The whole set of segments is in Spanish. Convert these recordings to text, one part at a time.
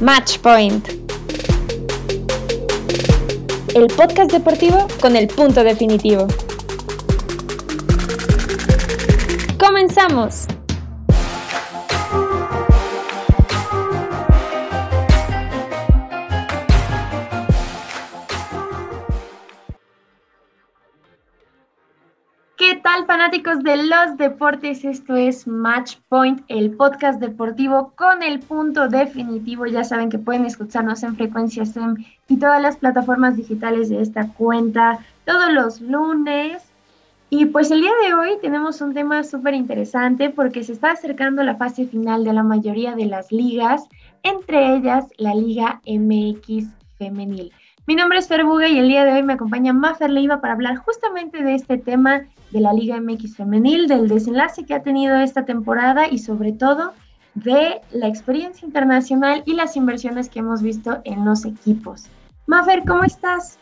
Match Point. El podcast deportivo con el punto definitivo. ¡Comenzamos! Fanáticos de los deportes? Esto es Match Point, el podcast deportivo con el punto definitivo. Ya saben que pueden escucharnos en frecuencia SEM y todas las plataformas digitales de esta cuenta todos los lunes. Y pues el día de hoy tenemos un tema súper interesante porque se está acercando la fase final de la mayoría de las ligas, entre ellas la Liga MX Femenil. Mi nombre es Fer Buga y el día de hoy me acompaña Mafer Leiva para hablar justamente de este tema de la Liga MX femenil, del desenlace que ha tenido esta temporada y sobre todo de la experiencia internacional y las inversiones que hemos visto en los equipos. Mafer, ¿cómo estás?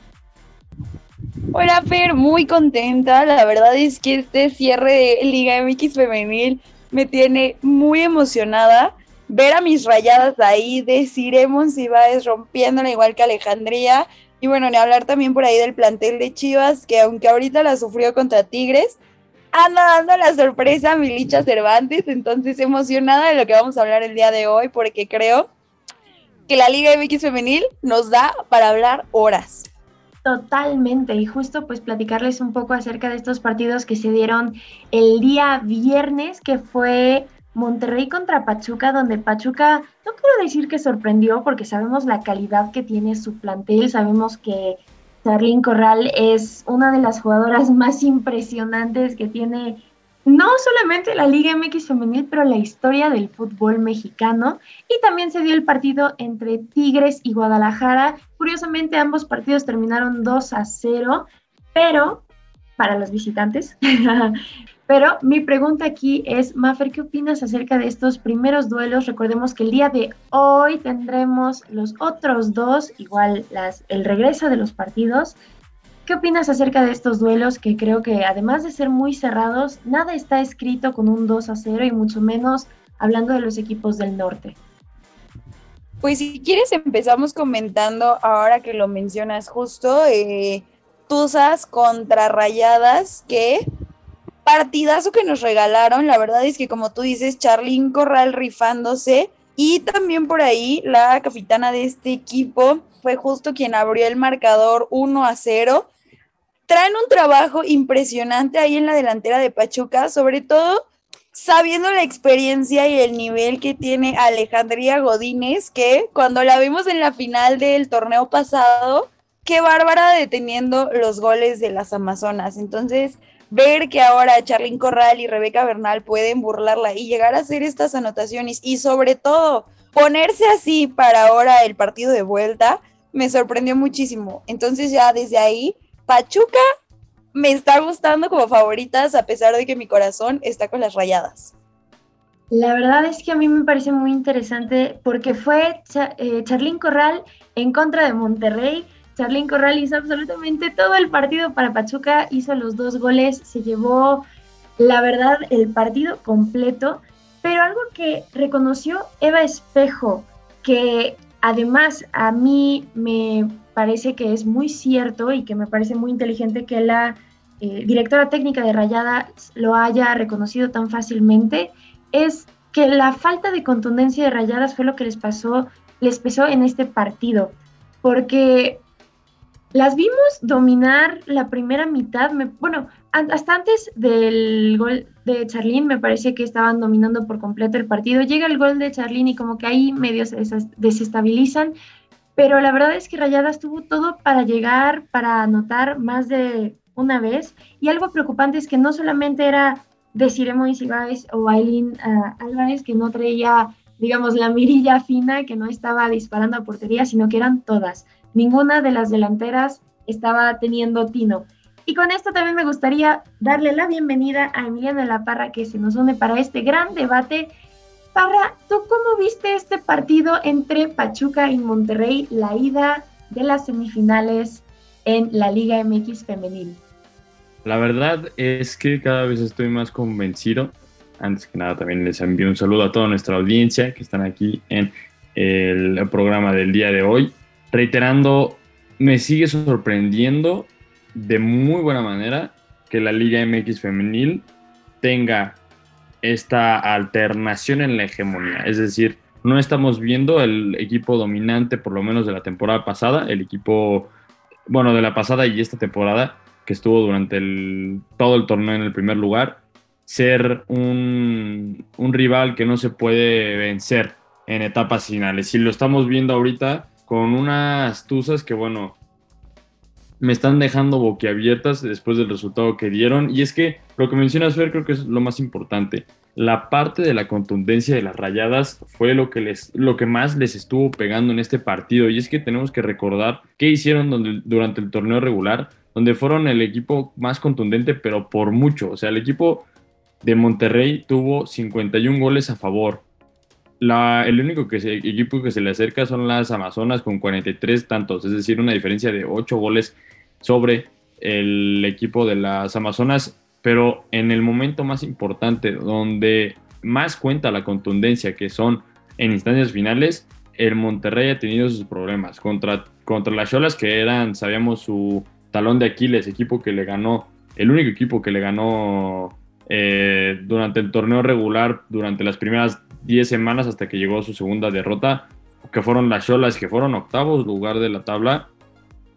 Hola Fer, muy contenta. La verdad es que este cierre de Liga MX femenil me tiene muy emocionada. Ver a mis rayadas ahí, decir si vas rompiéndola igual que Alejandría, y bueno, ni hablar también por ahí del plantel de Chivas, que aunque ahorita la sufrió contra Tigres, anda dando la sorpresa a Milicha Cervantes. Entonces, emocionada de lo que vamos a hablar el día de hoy, porque creo que la Liga MX Femenil nos da para hablar horas. Totalmente, y justo pues platicarles un poco acerca de estos partidos que se dieron el día viernes, que fue Monterrey contra Pachuca, donde Pachuca, no quiero decir que sorprendió, porque sabemos la calidad que tiene su plantel, sabemos que Charlyn Corral es una de las jugadoras más impresionantes que tiene no solamente la Liga MX femenil, pero la historia del fútbol mexicano. Y también se dio el partido entre Tigres y Guadalajara. Curiosamente, ambos partidos terminaron 2 a 0, pero para los visitantes. Pero mi pregunta aquí es, Mafer, ¿qué opinas acerca de estos primeros duelos? Recordemos que el día de hoy tendremos los otros dos, igual las, el regreso de los partidos. ¿Qué opinas acerca de estos duelos que creo que además de ser muy cerrados, nada está escrito con un 2 a 0 y mucho menos hablando de los equipos del norte? Pues si quieres empezamos comentando ahora que lo mencionas justo, eh, Tuzas contra Rayadas, que partidazo que nos regalaron. La verdad es que, como tú dices, Charlín Corral rifándose. Y también por ahí la capitana de este equipo fue justo quien abrió el marcador 1 a 0. Traen un trabajo impresionante ahí en la delantera de Pachuca, sobre todo sabiendo la experiencia y el nivel que tiene Alejandría Godínez, que cuando la vimos en la final del torneo pasado, qué bárbara deteniendo los goles de las Amazonas. Entonces, ver que ahora Charlín Corral y Rebeca Bernal pueden burlarla y llegar a hacer estas anotaciones y sobre todo ponerse así para ahora el partido de vuelta, me sorprendió muchísimo. Entonces ya desde ahí, Pachuca me está gustando como favoritas a pesar de que mi corazón está con las rayadas. La verdad es que a mí me parece muy interesante porque fue eh, Charlín Corral en contra de Monterrey Charlín Corral hizo absolutamente todo el partido para Pachuca, hizo los dos goles, se llevó, la verdad, el partido completo. Pero algo que reconoció Eva Espejo, que además a mí me parece que es muy cierto y que me parece muy inteligente que la eh, directora técnica de Rayada lo haya reconocido tan fácilmente, es que la falta de contundencia de Rayadas fue lo que les pasó, les pesó en este partido. Porque las vimos dominar la primera mitad, bueno, hasta antes del gol de Charlín me parece que estaban dominando por completo el partido. Llega el gol de Charlín y como que ahí medio se desestabilizan, pero la verdad es que Rayadas tuvo todo para llegar, para anotar más de una vez. Y algo preocupante es que no solamente era de Ciremo Ibáez o Aileen uh, Álvarez, que no traía, digamos, la mirilla fina, que no estaba disparando a portería, sino que eran todas ninguna de las delanteras estaba teniendo tino. Y con esto también me gustaría darle la bienvenida a Emiliano La Parra que se nos une para este gran debate. Parra, ¿tú cómo viste este partido entre Pachuca y Monterrey, la ida de las semifinales en la Liga MX femenil? La verdad es que cada vez estoy más convencido. Antes que nada, también les envío un saludo a toda nuestra audiencia que están aquí en el programa del día de hoy, reiterando, me sigue sorprendiendo de muy buena manera que la Liga MX femenil tenga esta alternación en la hegemonía. Es decir, no estamos viendo el equipo dominante, por lo menos de la temporada pasada, el equipo, bueno, de la pasada y esta temporada, que estuvo durante todo el torneo en el primer lugar, ser un, un rival que no se puede vencer en etapas finales. Y lo estamos viendo ahorita con unas tuzas que, bueno, me están dejando boquiabiertas después del resultado que dieron. Y es que lo que mencionas, Fer, creo que es lo más importante. La parte de la contundencia de las rayadas fue lo que, les, lo que más les estuvo pegando en este partido. Y es que tenemos que recordar qué hicieron durante el torneo regular, donde fueron el equipo más contundente, pero por mucho. O sea, el equipo de Monterrey tuvo 51 goles a favor. La, el único equipo que se le acerca son las Amazonas con 43 tantos, es decir, una diferencia de 8 goles sobre el equipo de las Amazonas, pero en el momento más importante, donde más cuenta la contundencia, que son en instancias finales, el Monterrey ha tenido sus problemas. Contra, contra las Cholas, que eran, sabíamos, su talón de Aquiles, equipo que le ganó, el único equipo que le ganó eh, durante el torneo regular, durante las primeras 10 semanas hasta que llegó su segunda derrota, que fueron las Cholas, que fueron octavos lugar de la tabla,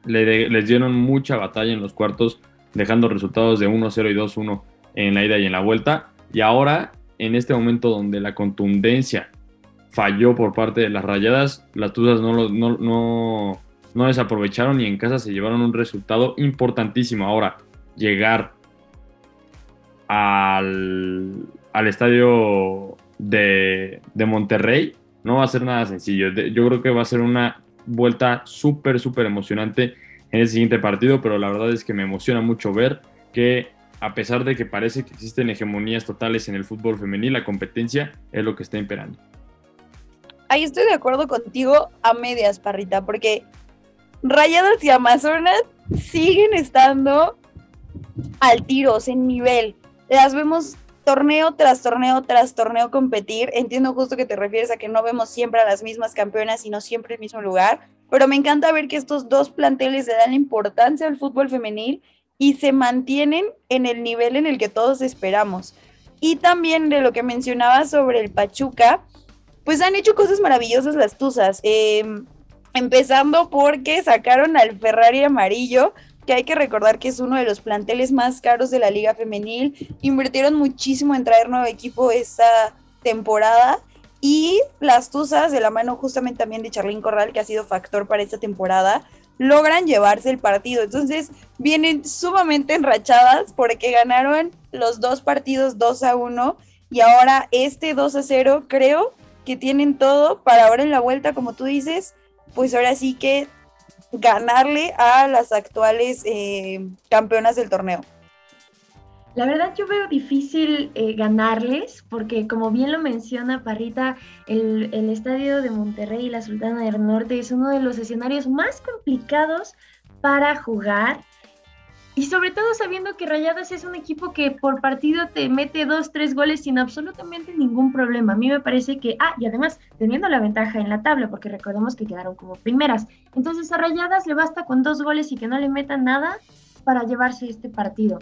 les dieron mucha batalla en los cuartos, dejando resultados de 1-0 y 2-1 en la ida y en la vuelta. Y ahora, en este momento donde la contundencia falló por parte de las rayadas, las Tuzas no, no, no, no desaprovecharon y en casa se llevaron un resultado importantísimo. Ahora, llegar al, al estadio de, de, Monterrey no va a ser nada sencillo. Yo creo que va a ser una vuelta súper, súper emocionante en el siguiente partido, pero la verdad es que me emociona mucho ver que a pesar de que parece que existen hegemonías totales en el fútbol femenil, la competencia es lo que está imperando. Ahí estoy de acuerdo contigo a medias, Parrita, porque Rayadas y Amazonas siguen estando al tiro, en nivel. Las vemos torneo tras torneo tras torneo competir. Entiendo justo que te refieres a que no vemos siempre a las mismas campeonas y no siempre el mismo lugar, pero me encanta ver que estos dos planteles le dan importancia al fútbol femenil y se mantienen en el nivel en el que todos esperamos. Y también de lo que mencionaba sobre el Pachuca, pues han hecho cosas maravillosas las Tuzas. Em, empezando porque sacaron al Ferrari amarillo, que hay que recordar que es uno de los planteles más caros de la liga femenil. Invirtieron muchísimo en traer nuevo equipo esta temporada y las Tuzas, de la mano justamente también de Charlín Corral, que ha sido factor para esta temporada, logran llevarse el partido. Entonces vienen sumamente enrachadas porque ganaron los dos partidos 2 a 1 y ahora este 2 a 0 creo que tienen todo para ahora en la vuelta, como tú dices, pues ahora sí que ganarle a las actuales eh, campeonas del torneo? La verdad yo veo difícil eh, ganarles porque como bien lo menciona Parrita, el, el, estadio de Monterrey y la Sultana del Norte es uno de los escenarios más complicados para jugar y sobre todo sabiendo que Rayadas es un equipo que por partido te mete dos, tres goles sin absolutamente ningún problema. A mí me parece que, ah, y además teniendo la ventaja en la tabla, porque recordemos que quedaron como primeras. Entonces a Rayadas le basta con dos goles y que no le metan nada para llevarse este partido.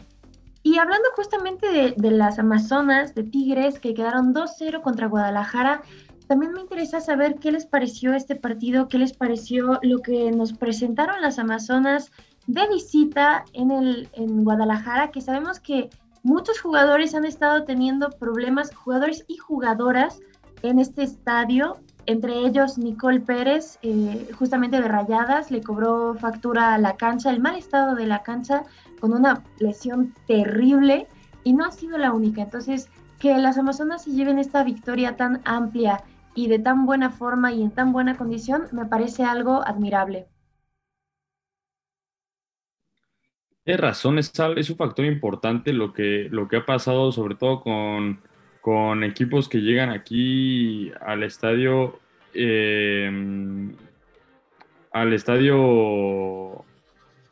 Y hablando justamente de, de las Amazonas, de Tigres, que quedaron 2-0 contra Guadalajara, también me interesa saber qué les pareció este partido, qué les pareció lo que nos presentaron las Amazonas de visita en, el, en Guadalajara, que sabemos que muchos jugadores han estado teniendo problemas, jugadores y jugadoras en este estadio, entre ellos Nicole Pérez, eh, justamente de Rayadas, le cobró factura a la cancha, el mal estado de la cancha, con una lesión terrible, y no ha sido la única. Entonces, que las Amazonas se lleven esta victoria tan amplia y de tan buena forma y en tan buena condición, me parece algo admirable. Tienes razón, es, es, un factor importante lo que, lo que ha pasado, sobre todo con, con equipos que llegan aquí al estadio, eh, al estadio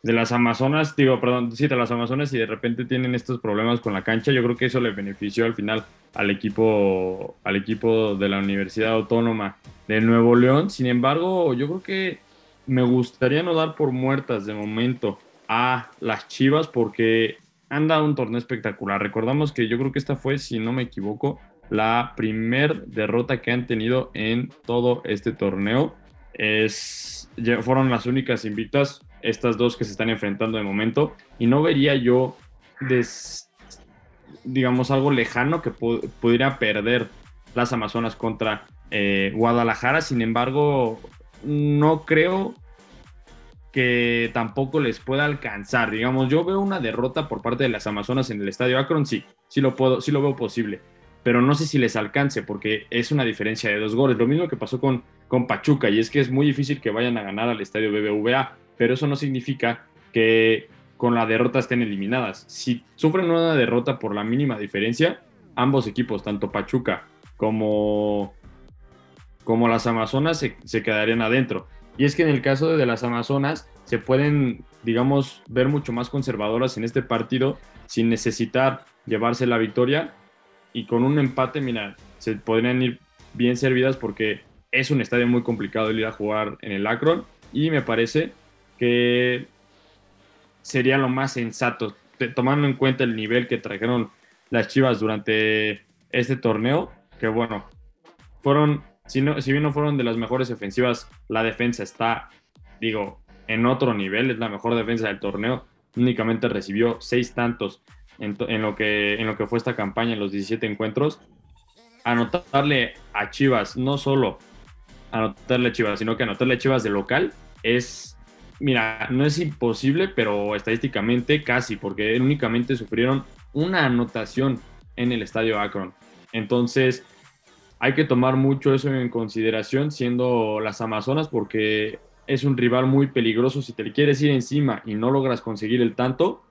de las Amazonas, digo, perdón, sí, las Amazonas y de repente tienen estos problemas con la cancha. Yo creo que eso le benefició al final al equipo, al equipo de la Universidad Autónoma de Nuevo León. Sin embargo, yo creo que me gustaría no dar por muertas de momento a las Chivas porque han dado un torneo espectacular. Recordamos que yo creo que esta fue, si no me equivoco, la primer derrota que han tenido en todo este torneo. Es, fueron las únicas invictas, estas dos que se están enfrentando de momento, y no vería yo, digamos, algo lejano que pudiera perder las Amazonas contra eh, Guadalajara. Sin embargo, no creo que tampoco les pueda alcanzar. Digamos, yo veo una derrota por parte de las Amazonas en el Estadio Akron, sí, sí lo puedo, sí lo veo posible, pero no sé si les alcance porque es una diferencia de dos goles. Lo mismo que pasó con, con Pachuca y es que es muy difícil que vayan a ganar al Estadio BBVA, pero eso no significa que con la derrota estén eliminadas. Si sufren una derrota por la mínima diferencia, ambos equipos, tanto Pachuca como, como las Amazonas, se, se quedarían adentro. Y es que en el caso de las Amazonas se pueden, digamos, ver mucho más conservadoras en este partido sin necesitar llevarse la victoria. Y con un empate, mira, se podrían ir bien servidas porque es un estadio muy complicado el ir a jugar en el Akron. Y me parece que sería lo más sensato, tomando en cuenta el nivel que trajeron las Chivas durante este torneo, que bueno, fueron si, bien no fueron de las mejores ofensivas, la defensa está, digo, en otro nivel, es la mejor defensa del torneo. Únicamente recibió seis tantos en, lo, que, en lo que fue esta campaña, en los 17 encuentros. Anotarle a Chivas, no solo anotarle a Chivas, sino que anotarle a Chivas de local es, mira, no es imposible, pero estadísticamente casi, porque únicamente sufrieron una anotación en el estadio Akron. Entonces, hay que tomar mucho eso en consideración siendo las Amazonas porque es un rival muy peligroso. Si te quieres ir encima y no logras conseguir el tanto,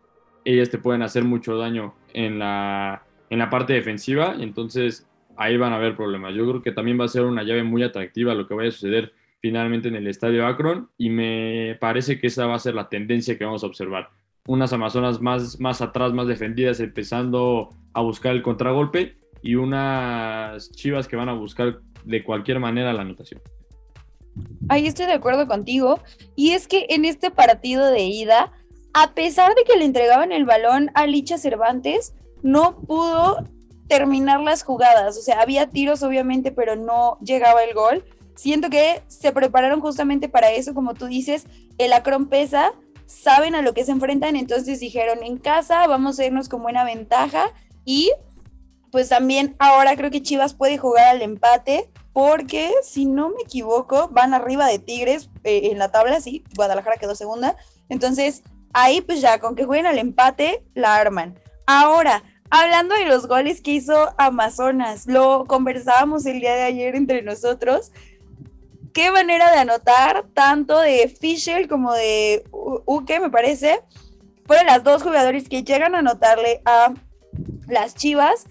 ellas te pueden hacer mucho daño en la, en la parte defensiva entonces ahí van a haber problemas. Yo creo que también va a ser una llave muy atractiva lo que vaya a suceder finalmente en el estadio Akron y me parece que esa va a ser la tendencia que vamos a observar. Unas Amazonas más, más atrás, más defendidas, empezando a buscar el contragolpe y unas Chivas que van a buscar de cualquier manera la anotación. Ahí estoy de acuerdo contigo. Y es que en este partido de ida, a pesar de que le entregaban el balón a Licha Cervantes, no pudo terminar las jugadas. O sea, había tiros obviamente, pero no llegaba el gol. Siento que se prepararon justamente para eso, como tú dices, el Acron pesa, saben a lo que se enfrentan, entonces dijeron en casa vamos a irnos con buena ventaja y pues también ahora creo que Chivas puede jugar al empate porque si no me equivoco van arriba de Tigres eh, en la tabla, sí, Guadalajara quedó segunda, entonces ahí pues ya con que jueguen al empate la arman. Ahora, hablando de los goles que hizo Amazonas, lo conversábamos el día de ayer entre nosotros. Qué manera de anotar, tanto de Fischer como de Uke, me parece. Fueron las dos jugadores que llegan a anotarle a las Chivas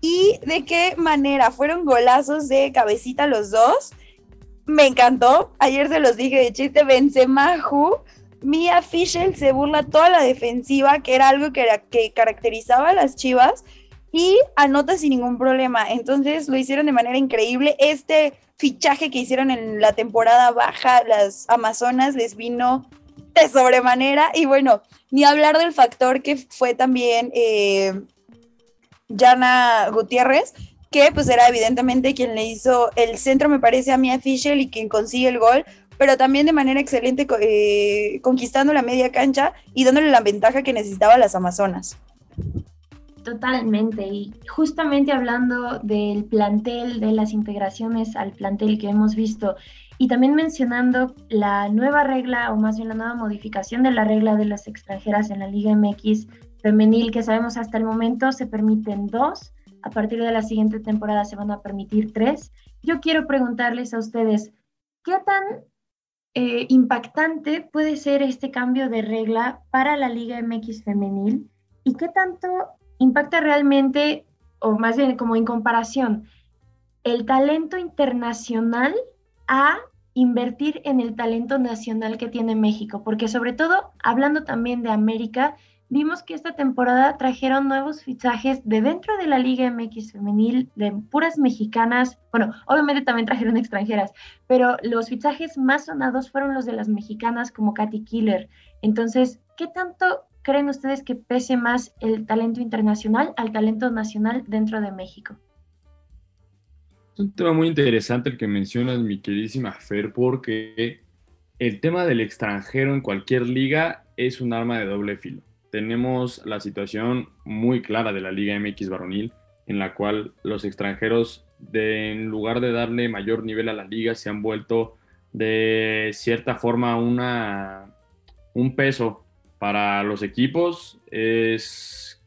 y de qué manera fueron golazos de cabecita los dos. Me encantó. Ayer se los dije de chiste, Benzema, Mia Fischel se burla toda la defensiva, que era algo que, que caracterizaba a las Chivas, y anota sin ningún problema. Entonces lo hicieron de manera increíble. Este fichaje que hicieron en la temporada baja, las Amazonas, les vino de sobremanera. Y bueno, ni hablar del factor que fue también eh, Jana Gutiérrez, que pues era evidentemente quien le hizo el centro, me parece, a Mia Fischer y quien consigue el gol, pero también de manera excelente eh, conquistando la media cancha y dándole la ventaja que necesitaba las Amazonas. Totalmente, y justamente hablando del plantel, de las integraciones al plantel que hemos visto, y también mencionando la nueva regla, o más bien la nueva modificación de la regla de las extranjeras en la Liga MX femenil que sabemos hasta el momento se permiten dos, a partir de la siguiente temporada se van a permitir tres. Yo quiero preguntarles a ustedes, ¿qué tan eh, impactante puede ser este cambio de regla para la Liga MX femenil y qué tanto impacta realmente, o más bien como en comparación, el talento internacional a invertir en el talento nacional que tiene México, porque sobre todo hablando también de América, vimos que esta temporada trajeron nuevos fichajes de dentro de la Liga MX femenil, de puras mexicanas. Bueno, obviamente también trajeron extranjeras, pero los fichajes más sonados fueron los de las mexicanas como Katy Killer. Entonces, ¿qué tanto creen ustedes que pese más el talento internacional al talento nacional dentro de México? Es un tema muy interesante el que mencionas, mi queridísima Fer, porque el tema del extranjero en cualquier liga es un arma de doble filo. Tenemos la situación muy clara de la Liga MX varonil, en la cual los extranjeros, en lugar de darle mayor nivel a la liga, se han vuelto de cierta forma una, un peso para los equipos. Es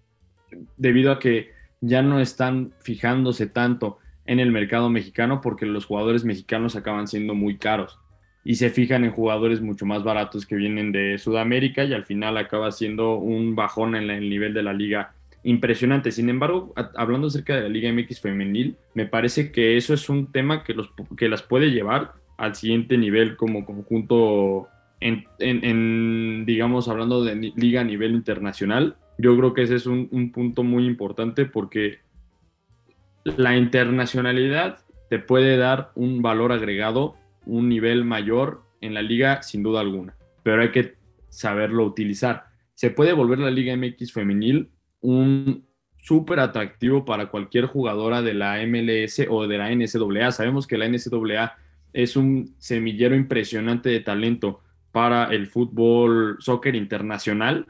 debido a que ya no están fijándose tanto en el mercado mexicano porque los jugadores mexicanos acaban siendo muy caros y se fijan en jugadores mucho más baratos que vienen de Sudamérica y al final acaba siendo un bajón en el nivel de la liga impresionante. Sin embargo, hablando acerca de la Liga MX femenil, me parece que eso es un tema que, los, que las puede llevar al siguiente nivel como conjunto, en, digamos, hablando de liga a nivel internacional. Yo creo que ese es un punto muy importante porque la internacionalidad te puede dar un valor agregado, un nivel mayor en la liga sin duda alguna, pero hay que saberlo utilizar. Se puede volver la Liga MX femenil un súper atractivo para cualquier jugadora de la MLS o de la NCAA. Sabemos que la NCAA es un semillero impresionante de talento para el fútbol soccer internacional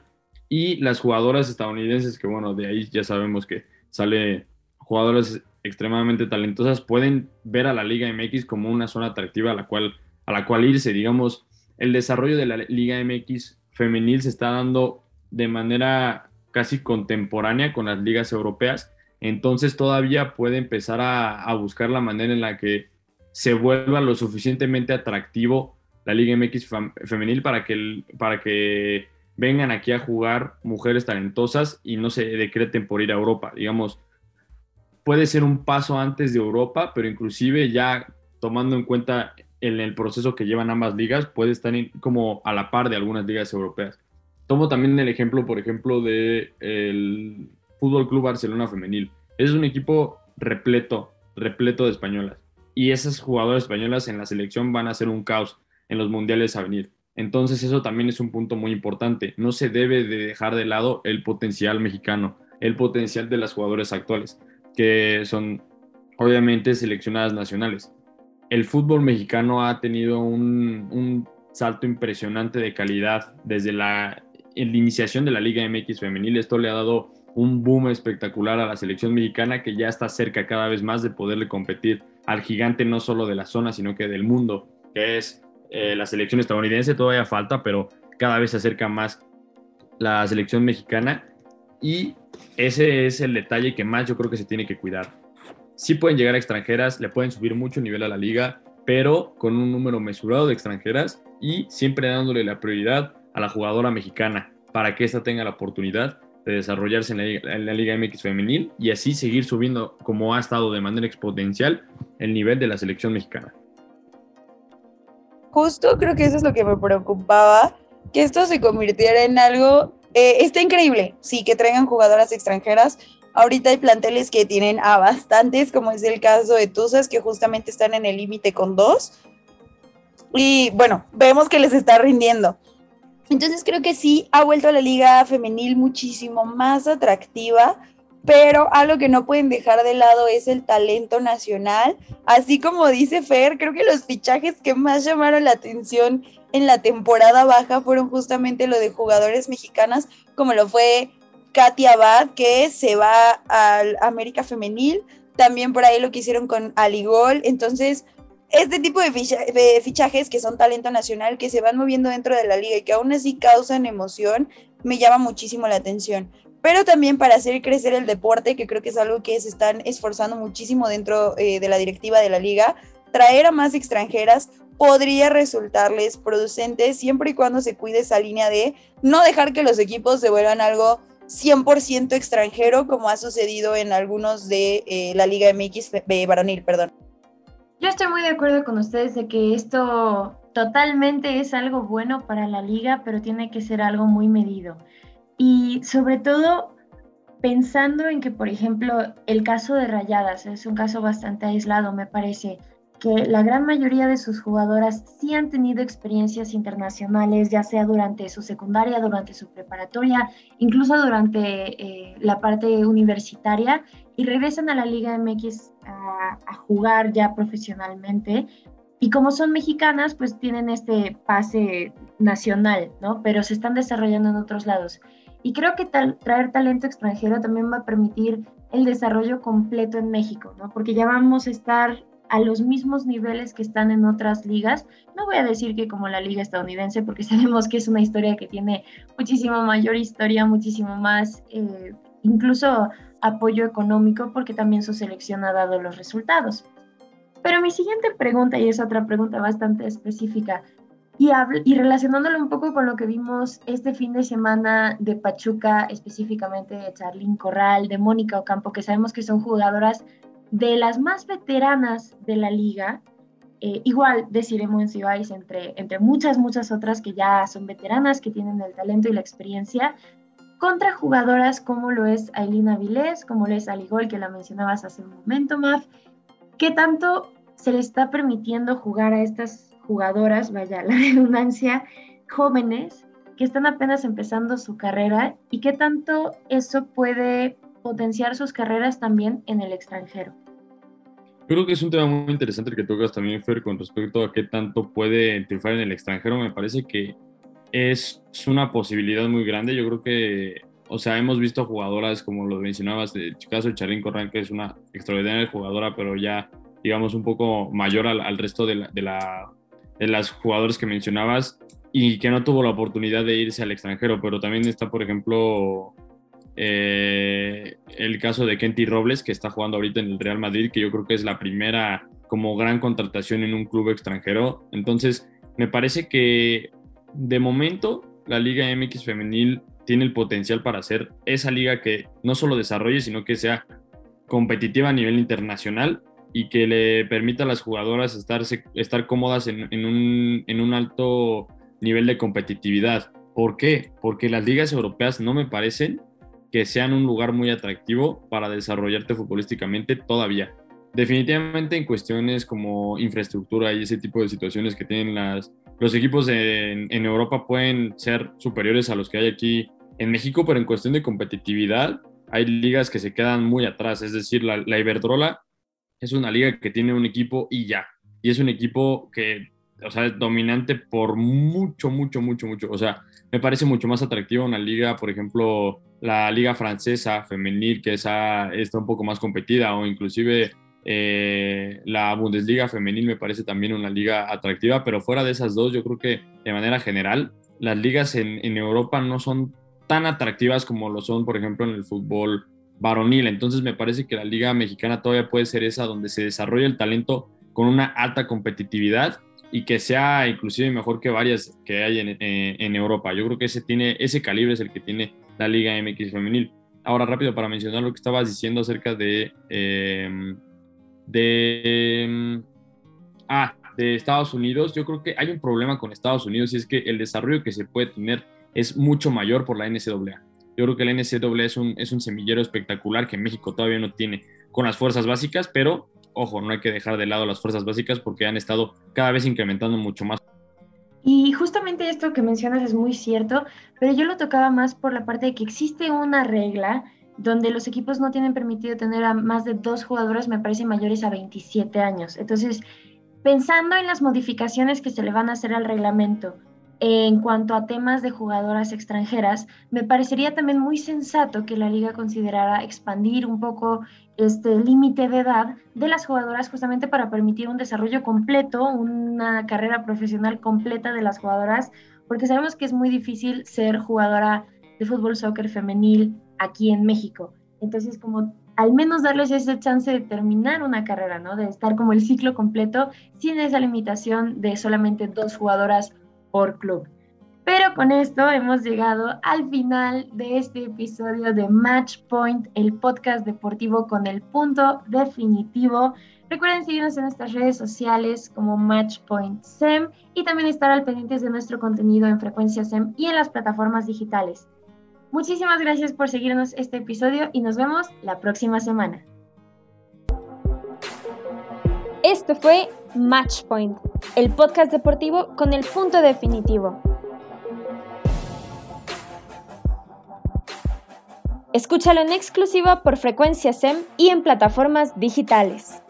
y las jugadoras estadounidenses, que bueno, de ahí ya sabemos que sale jugadoras extremadamente talentosas pueden ver a la Liga MX como una zona atractiva a la cual, a la cual irse. Digamos, el desarrollo de la Liga MX femenil se está dando de manera casi contemporánea con las ligas europeas, entonces todavía puede empezar a, buscar la manera en la que se vuelva lo suficientemente atractivo la Liga MX femenil para que, para que vengan aquí a jugar mujeres talentosas y no se decreten por ir a Europa. Digamos, puede ser un paso antes de Europa, pero inclusive ya tomando en cuenta en el proceso que llevan ambas ligas, puede estar como a la par de algunas ligas europeas. Tomo también el ejemplo, por ejemplo, del el Fútbol Club Barcelona Femenil. Es un equipo repleto, repleto de españolas. Y esas jugadoras españolas en la selección van a ser un caos en los mundiales a venir. Entonces eso también es un punto muy importante. No se debe de dejar de lado el potencial mexicano, el potencial de las jugadoras actuales que son obviamente seleccionadas nacionales. El fútbol mexicano ha tenido un, salto impresionante de calidad desde la, iniciación de la Liga MX femenil. Esto le ha dado un boom espectacular a la selección mexicana que ya está cerca cada vez más de poderle competir al gigante no solo de la zona, sino que del mundo, que es eh, la selección estadounidense. Todavía falta, pero cada vez se acerca más la selección mexicana y ese es el detalle que más yo creo que se tiene que cuidar. Sí pueden llegar a extranjeras, le pueden subir mucho nivel a la liga, pero con un número mesurado de extranjeras y siempre dándole la prioridad a la jugadora mexicana para que ésta tenga la oportunidad de desarrollarse en la, Liga, en la, Liga, MX femenil y así seguir subiendo como ha estado de manera exponencial el nivel de la selección mexicana. Justo creo que eso es lo que me preocupaba, que esto se convirtiera en algo eh, está increíble, sí, que traigan jugadoras extranjeras. Ahorita hay planteles que tienen a bastantes, como es el caso de Tuzas, que justamente están en el límite con dos. Y bueno, vemos que les está rindiendo. Entonces creo que sí ha vuelto a la liga femenil muchísimo más atractiva, pero algo que no pueden dejar de lado es el talento nacional. Así como dice Fer, creo que los fichajes que más llamaron la atención en la temporada baja fueron justamente lo de jugadores mexicanas, como lo fue Katia Abad, que se va al América Femenil, también por ahí lo que hicieron con Aligol, entonces este tipo de, fichajes que son talento nacional, que se van moviendo dentro de la liga y que aún así causan emoción, me llama muchísimo la atención. Pero también para hacer crecer el deporte, que creo que es algo que se están esforzando muchísimo dentro eh, de la directiva de la liga, traer a más extranjeras podría resultarles producente siempre y cuando se cuide esa línea de no dejar que los equipos se vuelvan algo 100% extranjero como ha sucedido en algunos de eh, la Liga MX varonil, perdón. Yo estoy muy de acuerdo con ustedes de que esto totalmente es algo bueno para la liga, pero tiene que ser algo muy medido. Y sobre todo pensando en que, por ejemplo, el caso de Rayadas es un caso bastante aislado, me parece, que la gran mayoría de sus jugadoras sí han tenido experiencias internacionales, ya sea durante su secundaria, durante su preparatoria, incluso durante eh, la parte universitaria, y regresan a la Liga MX a, a jugar ya profesionalmente. Y como son mexicanas, pues tienen este pase nacional, ¿no? Pero se están desarrollando en otros lados. Y creo que traer talento extranjero también va a permitir el desarrollo completo en México, ¿no? Porque ya vamos a estar a los mismos niveles que están en otras ligas. No voy a decir que como la liga estadounidense, porque sabemos que es una historia que tiene muchísimo mayor historia, muchísimo más, eh, incluso apoyo económico, porque también su selección ha dado los resultados. Pero mi siguiente pregunta, y es otra pregunta bastante específica, y, y relacionándolo un poco con lo que vimos este fin de semana de Pachuca, específicamente de Charlín Corral, de Mónica Ocampo, que sabemos que son jugadoras de las más veteranas de la liga, eh, igual de Ciremo Cibáis, entre, entre muchas, muchas otras que ya son veteranas, que tienen el talento y la experiencia, contra jugadoras como lo es Ailina Vilés, como lo es Aligol, que la mencionabas hace un momento, Maf. ¿Qué tanto se le está permitiendo jugar a estas jugadoras, vaya la redundancia, jóvenes que están apenas empezando su carrera y qué tanto eso puede potenciar sus carreras también en el extranjero. Creo que es un tema muy interesante el que tocas también, Fer, con respecto a qué tanto puede triunfar en el extranjero. Me parece que es una posibilidad muy grande. Yo creo que, o sea, hemos visto jugadoras, como lo mencionabas, el caso de Charín Corran, que es una extraordinaria jugadora, pero ya, digamos, un poco mayor al, resto de de la las jugadores que mencionabas y que no tuvo la oportunidad de irse al extranjero, pero también está, por ejemplo, eh, el caso de Kenty Robles, que está jugando ahorita en el Real Madrid, que yo creo que es la primera como gran contratación en un club extranjero. Entonces, me parece que de momento la Liga MX femenil tiene el potencial para ser esa liga que no solo desarrolle, sino que sea competitiva a nivel internacional y que le permita a las jugadoras estar, estar cómodas en, un, en un alto nivel de competitividad. ¿Por qué? Porque las ligas europeas no me parecen que sean un lugar muy atractivo para desarrollarte futbolísticamente todavía. Definitivamente en cuestiones como infraestructura y ese tipo de situaciones que tienen las, los equipos en, en Europa pueden ser superiores a los que hay aquí en México, pero en cuestión de competitividad hay ligas que se quedan muy atrás. Es decir, la, la Iberdrola es una liga que tiene un equipo y ya. Y es un equipo que, o sea, es dominante por mucho, mucho, mucho, mucho. O sea, me parece mucho más atractiva una liga, por ejemplo, la liga francesa femenil, que esa está un poco más competida, o inclusive eh, la Bundesliga femenil me parece también una liga atractiva, pero fuera de esas dos, yo creo que de manera general, las ligas en, en Europa no son tan atractivas como lo son, por ejemplo, en el fútbol varonil. Entonces me parece que la Liga Mexicana todavía puede ser esa donde se desarrolla el talento con una alta competitividad y que sea inclusive mejor que varias que hay en, eh, Europa. Yo creo que ese, tiene, ese calibre es el que tiene la Liga MX femenil. Ahora rápido para mencionar lo que estabas diciendo acerca de... Em, de em, ah, de Estados Unidos, yo creo que hay un problema con Estados Unidos y es que el desarrollo que se puede tener es mucho mayor por la NCAA. Yo creo que el NCAA es un, es un semillero espectacular que México todavía no tiene con las fuerzas básicas, pero ojo, no hay que dejar de lado las fuerzas básicas porque han estado cada vez incrementando mucho más. Y justamente esto que mencionas es muy cierto, pero yo lo tocaba más por la parte de que existe una regla donde los equipos no tienen permitido tener a más de dos jugadoras, me parece, mayores a 27 años. Entonces, pensando en las modificaciones que se le van a hacer al reglamento, en cuanto a temas de jugadoras extranjeras, me parecería también muy sensato que la liga considerara expandir un poco este límite de edad de las jugadoras justamente para permitir un desarrollo completo, una carrera profesional completa de las jugadoras, porque sabemos que es muy difícil ser jugadora de fútbol soccer femenil aquí en México. Entonces, como al menos darles ese chance de terminar una carrera, ¿no? De estar como el ciclo completo sin esa limitación de solamente dos jugadoras por club. Pero con esto hemos llegado al final de este episodio de Match Point, el podcast deportivo con el punto definitivo. Recuerden seguirnos en nuestras redes sociales como Matchpoint SEM y también estar al pendientes de nuestro contenido en Frecuencia SEM y en las plataformas digitales. Muchísimas gracias por seguirnos este episodio y nos vemos la próxima semana. Esto fue Matchpoint, el podcast deportivo con el punto definitivo. Escúchalo en exclusiva por frecuencia SEM y en plataformas digitales.